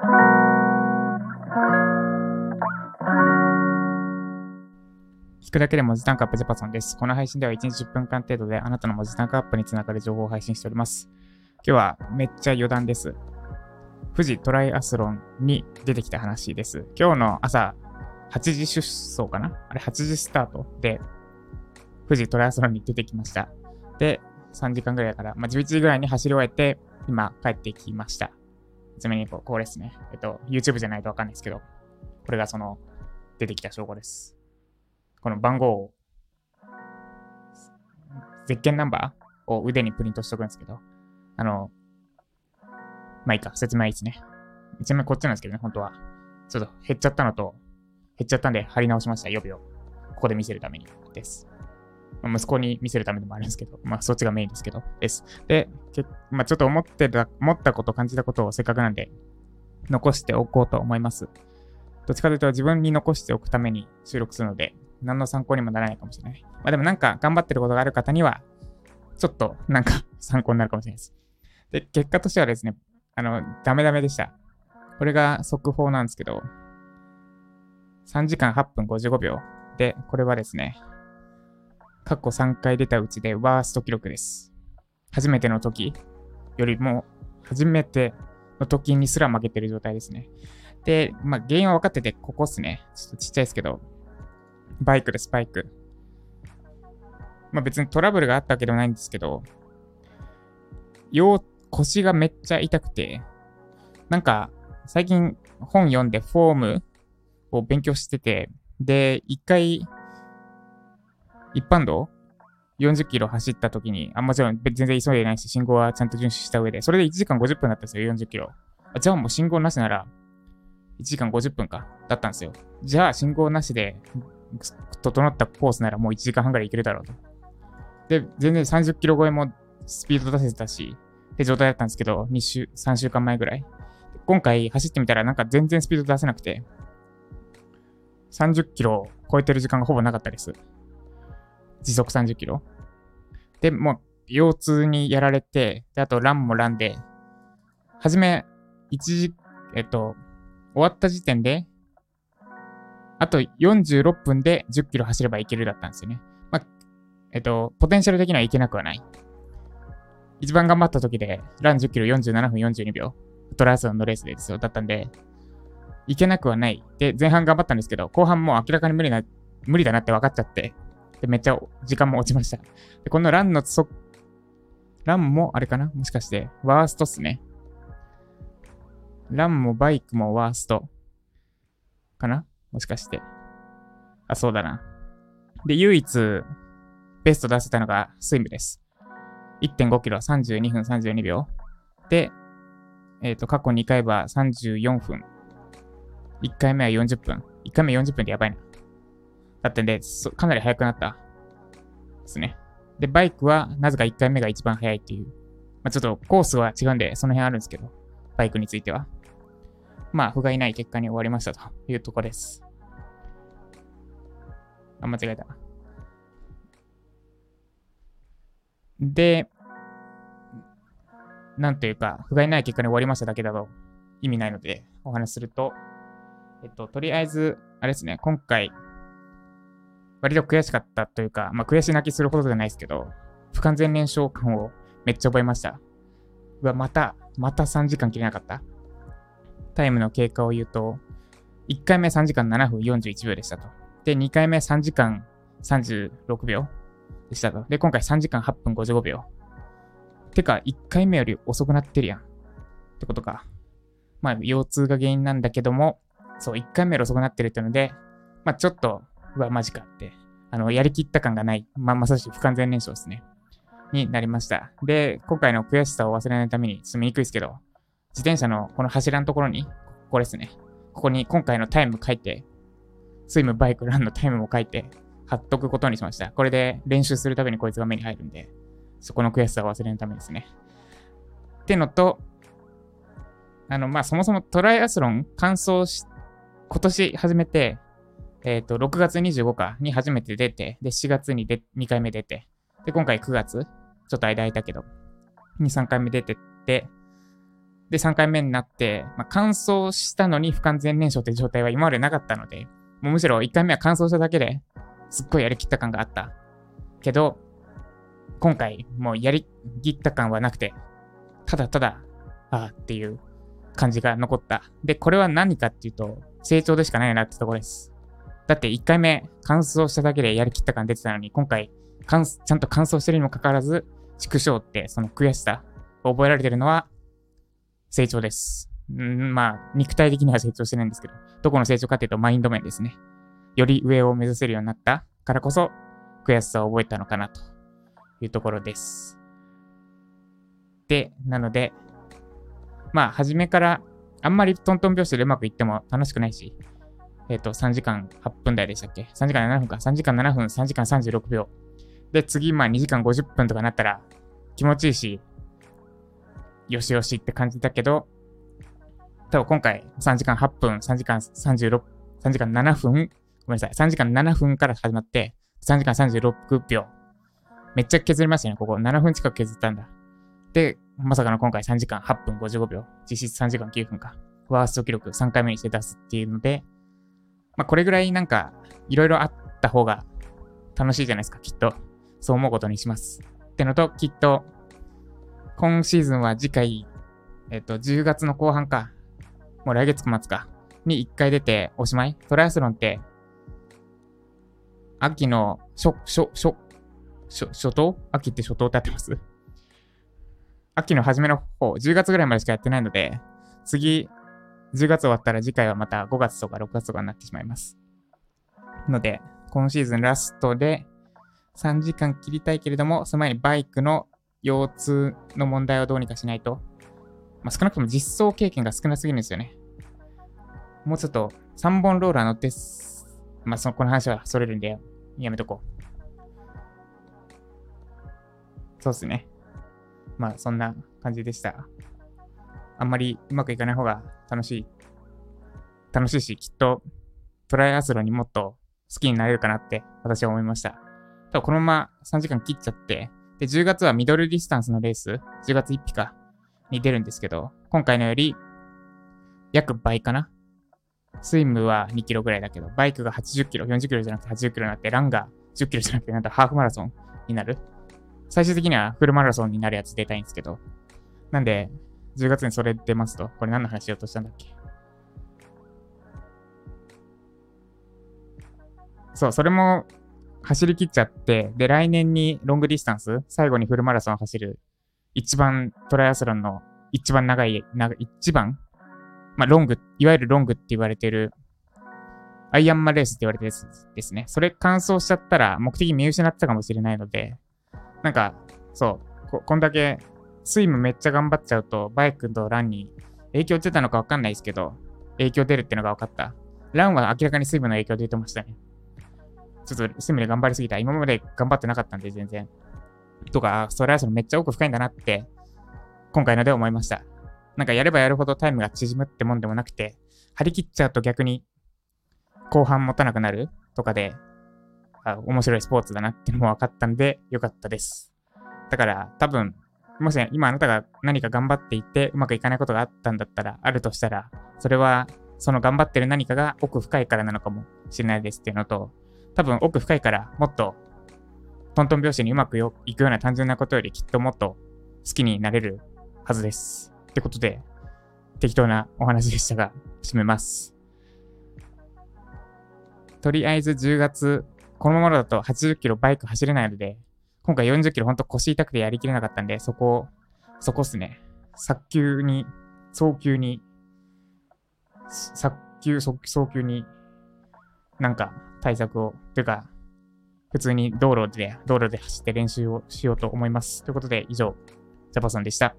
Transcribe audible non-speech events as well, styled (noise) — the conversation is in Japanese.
聞くだけで文字タンクアップジャパソンです。この配信では1日10分間程度であなたの文字タンクアップにつながる情報を配信しております。今日はめっちゃ余談です。富士トライアスロンに出てきた話です。今日の朝8時出走かな？あれ8時スタートで富士トライアスロンに出てきました。で、3時間ぐらいから、まあ、11時ぐらいに走り終えて、今帰ってきました。ちなみにこうこれですね。えっと、YouTube じゃないとわかんないですけど、これがその出てきた証拠です。この番号を、ゼッケンナンバーを腕にプリントしとくんですけど、あの、まあいいか、説明はいいですね。ちなみにこっちなんですけどね、本当は。ちょっと減っちゃったのと、減っちゃったんで貼り直しました、予備を。ここで見せるためにです。ま息子に見せるためでもあるんですけど、まあそっちがメインですけど、です。で、けまあちょっと思ってた、思ったこと、感じたことをせっかくなんで、残しておこうと思います。どっちかというと自分に残しておくために収録するので、何の参考にもならないかもしれない。まあでもなんか頑張ってることがある方には、ちょっとなんか (laughs) 参考になるかもしれないです。で、結果としてはですね、あの、ダメダメでした。これが速報なんですけど、3時間8分55秒。で、これはですね、過去3回出たうちでワースト記録です。初めての時よりも、初めての時にすら負けてる状態ですね。で、まあ、原因は分かってて、ここっすね。ちょっとちっちゃいですけど、バイクです、バイク。まあ、別にトラブルがあったわけではないんですけど、腰、腰がめっちゃ痛くて、なんか、最近本読んでフォームを勉強してて、で、一回、一般道？40キロ走った時に、あ、もちろん全然急いでないし、信号はちゃんと遵守した上で、それで1時間50分だったんですよ、40キロ。あじゃあもう信号なしなら、1時間50分か、だったんですよ。じゃあ信号なしで、整ったコースならもう1時間半ぐらい行けるだろうと。で、全然30キロ超えもスピード出せてたし、って状態だったんですけど、2週、3週間前ぐらい。今回走ってみたらなんか全然スピード出せなくて、30キロ超えてる時間がほぼなかったです。時速30キロ。で、もう腰痛にやられて、で、あとランもランで、はじめ、1時、えっと、終わった時点で、あと46分で10キロ走ればいけるだったんですよね。まあ、えっと、ポテンシャル的にはいけなくはない。一番頑張った時で、ラン10キロ47分42秒。トライアスロンのレースでですよ。だったんで、いけなくはない。で、前半頑張ったんですけど、後半もう明らかに無理な、無理だなって分かっちゃって、で、めっちゃ時間も落ちました。で、このランのそ、ランもあれかな？もしかして、ワーストっすね。ランもバイクもワースト。かな？もしかして。あ、そうだな。で、唯一、ベスト出せたのがスイムです。1.5キロ32分32秒。で、えっ、と、過去2回は34分。1回目は40分。1回目40分でやばいな。だってんで、かなり速くなった。ですね。で、バイクはなぜか1回目が一番速いっていう。まあ、ちょっとコースは違うんで、その辺あるんですけど、バイクについては。まあ、不甲斐ない結果に終わりましたというとこです。あ、間違えた。で、なんというか、不甲斐ない結果に終わりましただけだと意味ないので、お話しすると、えっと、とりあえず、あれですね、今回、割と悔しかったというか、まあ、悔し泣きするほどじゃないですけど、不完全燃焼感をめっちゃ覚えました。うわ、また、また3時間切れなかった。タイムの経過を言うと、1回目3時間7分41秒でしたと。で、2回目3時間36秒でしたと。で、今回3時間8分55秒。てか、1回目より遅くなってるやん。ってことか。まあ、腰痛が原因なんだけども、そう、1回目より遅くなってるってので、まあ、ちょっと、うわ、マジかって、あの、やりきった感がない、まあ、まさしく不完全燃焼ですね。になりました。で、今回の悔しさを忘れないために、ちょっと見にくいですけど、自転車のこの柱のところに、ここですね。ここに今回のタイム書いて、スイム、バイク、ランのタイムも書いて、貼っとくことにしました。これで練習するたびにこいつが目に入るんで、そこの悔しさを忘れないためですね。ってのと、あの、まあ、そもそもトライアスロン完走し、今年始めて、えっ、と、6月25日に初めて出て、で、4月にで2回目出て、で、今回9月、ちょっと間空いたけど、2、3回目出てって、で、3回目になって、まあ、乾燥したのに不完全燃焼って状態は今までなかったので、もうむしろ1回目は乾燥しただけですっごいやりきった感があった。けど、今回もうやりきった感はなくて、ただただ、ああっていう感じが残った。で、これは何かっていうと、成長でしかないなってところです。だって1回目乾燥しただけでやりきった感出てたのに、今回ちゃんと乾燥してるにもかかわらず、畜生ってその悔しさを覚えられてるのは成長です。んまあ、肉体的には成長してないんですけど、どこの成長かっていうとマインド面ですね。より上を目指せるようになったからこそ、悔しさを覚えたのかなというところです。で、なので、まあ、初めからあんまりトントン拍子でうまくいっても楽しくないし、えっ、ー、と、3時間8分台でしたっけ ?3 時間7分か。3時間7分、3時間36秒。で、次、まあ2時間50分とかなったら気持ちいいし、よしよしって感じだけど、多分今回3時間8分、3時間36、3時間7分、ごめんなさい、3時間7分から始まって、3時間36秒。めっちゃ削りましたね、ここ。7分近く削ったんだ。で、まさかの今回3時間8分55秒。実質3時間9分か。ワースト記録3回目にして出すっていうので、まあこれぐらいなんか、いろいろあった方が楽しいじゃないですか、きっと。そう思うことにします。ってのと、きっと、今シーズンは次回、えっと、10月の後半か。もう来月末か。に1回出ておしまい？トライアスロンって、秋の初、初、初、初、初頭？秋って初頭って合ってます？秋の初めの方、10月ぐらいまでしかやってないので、次、10月終わったら次回はまた5月とか6月とかになってしまいます。ので、今シーズンラストで3時間切りたいけれども、その前にバイクの腰痛の問題をどうにかしないと、まあ、少なくとも実装経験が少なすぎるんですよね。もうちょっと3本ローラー乗って、まあ、その、この話はそれるんで、やめとこう。そうっすね。まあ、そんな感じでした。あんまりうまくいかない方が楽しい。楽しいし、きっとトライアスロンにもっと好きになれるかなって私は思いました。ただこのまま3時間切っちゃって、で、10月はミドルディスタンスのレース、10月1日か、に出るんですけど、今回のより約倍かなスイムは2キロぐらいだけど、バイクが80キロ、40キロじゃなくて80キロになって、ランが10キロじゃなくて、なんとハーフマラソンになる。最終的にはフルマラソンになるやつ出たいんですけど。なんで、10月にそれ出ますと、これ何の話しようとしたんだっけ？そう、それも走り切っちゃって、で、来年にロングディスタンス、最後にフルマラソン走る、一番トライアスロンの一番長い、長一番？まあ、ロング、いわゆるロングって言われてる、アイアンマンレースって言われてるですね。それ完走しちゃったら目的見失ってたかもしれないので、なんか、そう、ここんだけスイムめっちゃ頑張っちゃうと、バイクとランに影響出たのかわかんないですけど、影響出るってのが分かった。ランは明らかにスイムの影響出てましたね。ちょっとスイムで頑張りすぎた。今まで頑張ってなかったんで、全然。とか、それはそのめっちゃ奥深いんだなって、今回ので思いました。なんかやればやるほどタイムが縮むってもんでもなくて、張り切っちゃうと逆に後半持たなくなるとかで、あ面白いスポーツだなってのも分かったんで、よかったです。だから多分、もし今あなたが何か頑張っていてうまくいかないことがあったんだったら、あるとしたら、それはその頑張ってる何かが奥深いからなのかもしれないですっていうのと、多分奥深いからもっとトントン拍子にうまくいくような単純なことよりきっともっと好きになれるはずです。ってことで、適当なお話でしたが、締めます。とりあえず10月、このままだと80キロバイク走れないので、今回40キロほんと腰痛くてやりきれなかったんで、そこ、そこっすね。早急に、早急に、早急、早急に、なんか対策を、というか、普通に道路で、道路で走って練習をしようと思います。ということで、以上、ジャパソンでした。